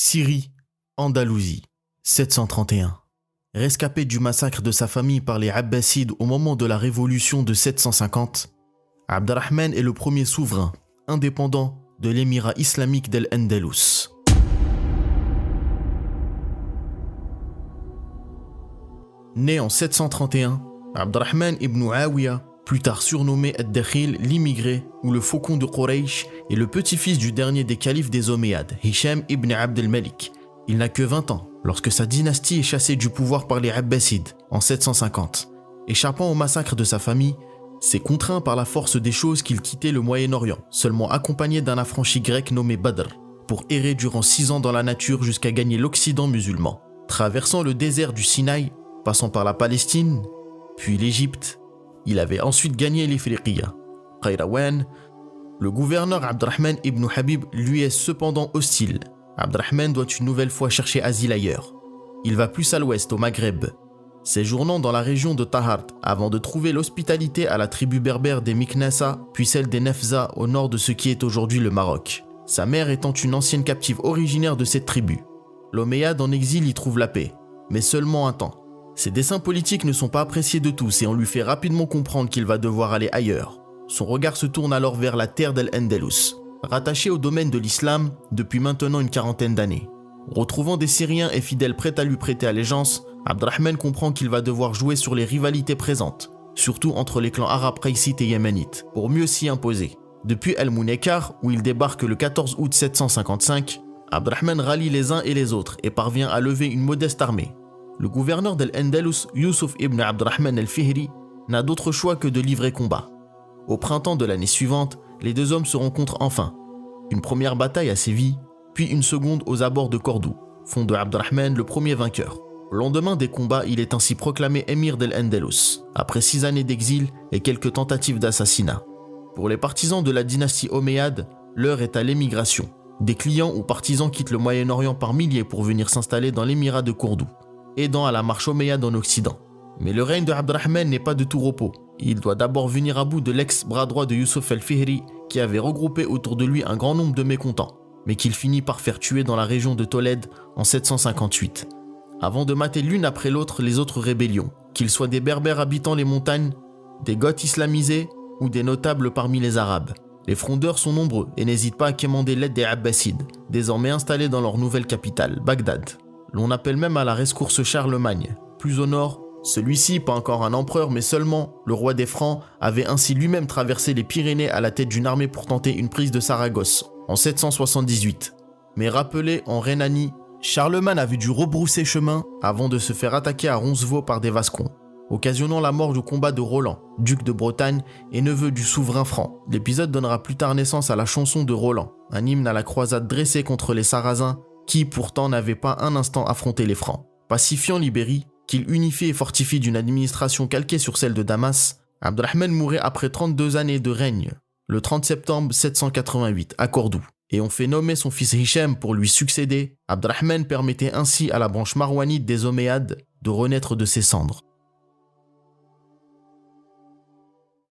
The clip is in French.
Syrie, Andalousie, 731. Rescapé du massacre de sa famille par les Abbasides au moment de la révolution de 750, Abdelrahman est le premier souverain indépendant de l'émirat islamique d'El-Andalus. Né en 731, Abdelrahman ibn Awiya, plus tard surnommé Ad-Dakhil, l'immigré ou le faucon de Quraysh, est le petit-fils du dernier des califes des Omeyyades, Hisham ibn Abd al-Malik. Il n'a que 20 ans lorsque sa dynastie est chassée du pouvoir par les Abbasides en 750. Échappant au massacre de sa famille, c'est contraint par la force des choses qu'il quittait le Moyen-Orient, seulement accompagné d'un affranchi grec nommé Badr, pour errer durant six ans dans la nature jusqu'à gagner l'Occident musulman. Traversant le désert du Sinaï, passant par la Palestine, puis l'Égypte, il avait ensuite gagné l'Ifriqiya. Qayrawan, le gouverneur Abdurrahman ibn Habib lui est cependant hostile. Abdurrahman doit une nouvelle fois chercher asile ailleurs. Il va plus à l'ouest, au Maghreb, séjournant dans la région de Tahart avant de trouver l'hospitalité à la tribu berbère des Miknasa, puis celle des Nefza au nord de ce qui est aujourd'hui le Maroc. Sa mère étant une ancienne captive originaire de cette tribu. L'Omeyyade en exil y trouve la paix, mais seulement un temps. Ses dessins politiques ne sont pas appréciés de tous et on lui fait rapidement comprendre qu'il va devoir aller ailleurs. Son regard se tourne alors vers la terre d'El-Andalus, rattachée au domaine de l'islam depuis maintenant une quarantaine d'années. Retrouvant des Syriens et fidèles prêts à lui prêter allégeance, Abdrahman comprend qu'il va devoir jouer sur les rivalités présentes, surtout entre les clans arabes qaïsites et yéménites, pour mieux s'y imposer. Depuis El Mounekar, où il débarque le 14 août 755, Abdrahman rallie les uns et les autres et parvient à lever une modeste armée. Le gouverneur d'El-Andalus, Yusuf ibn Abdrahman el-Fihri, n'a d'autre choix que de livrer combat. Au printemps de l'année suivante, les deux hommes se rencontrent enfin. Une première bataille à Séville, puis une seconde aux abords de Cordoue, font de Abdrahman le premier vainqueur. Au lendemain des combats, il est ainsi proclamé émir d'El-Andalus, après six années d'exil et quelques tentatives d'assassinat. Pour les partisans de la dynastie omeyyade, l'heure est à l'émigration. Des clients ou partisans quittent le Moyen-Orient par milliers pour venir s'installer dans l'émirat de Cordoue, aidant à la marche omeyyade en Occident. Mais le règne de Abdrahman n'est pas de tout repos. Il doit d'abord venir à bout de l'ex-bras droit de Yusuf el-Fihri, qui avait regroupé autour de lui un grand nombre de mécontents, mais qu'il finit par faire tuer dans la région de Tolède en 758 avant de mater l'une après l'autre les autres rébellions, qu'ils soient des berbères habitant les montagnes, des goths islamisés ou des notables parmi les arabes. Les frondeurs sont nombreux et n'hésitent pas à quémander l'aide des Abbasides, désormais installés dans leur nouvelle capitale, Bagdad. L'on appelle même à la rescourse Charlemagne. Plus au nord, celui-ci, pas encore un empereur mais seulement le roi des Francs, avait ainsi lui-même traversé les Pyrénées à la tête d'une armée pour tenter une prise de Saragosse en 778. Mais rappelé en Rhénanie Charlemagne avait dû rebrousser chemin avant de se faire attaquer à Roncevaux par des Vascons, occasionnant la mort du combat de Roland, duc de Bretagne et neveu du souverain franc. L'épisode donnera plus tard naissance à la chanson de Roland, un hymne à la croisade dressée contre les Sarrasins qui pourtant n'avaient pas un instant affronté les Francs. Pacifiant l'Ibérie, qu'il unifie et fortifie d'une administration calquée sur celle de Damas, Abdelrahman mourait après 32 années de règne, le 30 septembre 788, à Cordoue et on fait nommer son fils Hichem pour lui succéder, Abdrahman permettait ainsi à la branche marouanite des Omeyyades de renaître de ses cendres.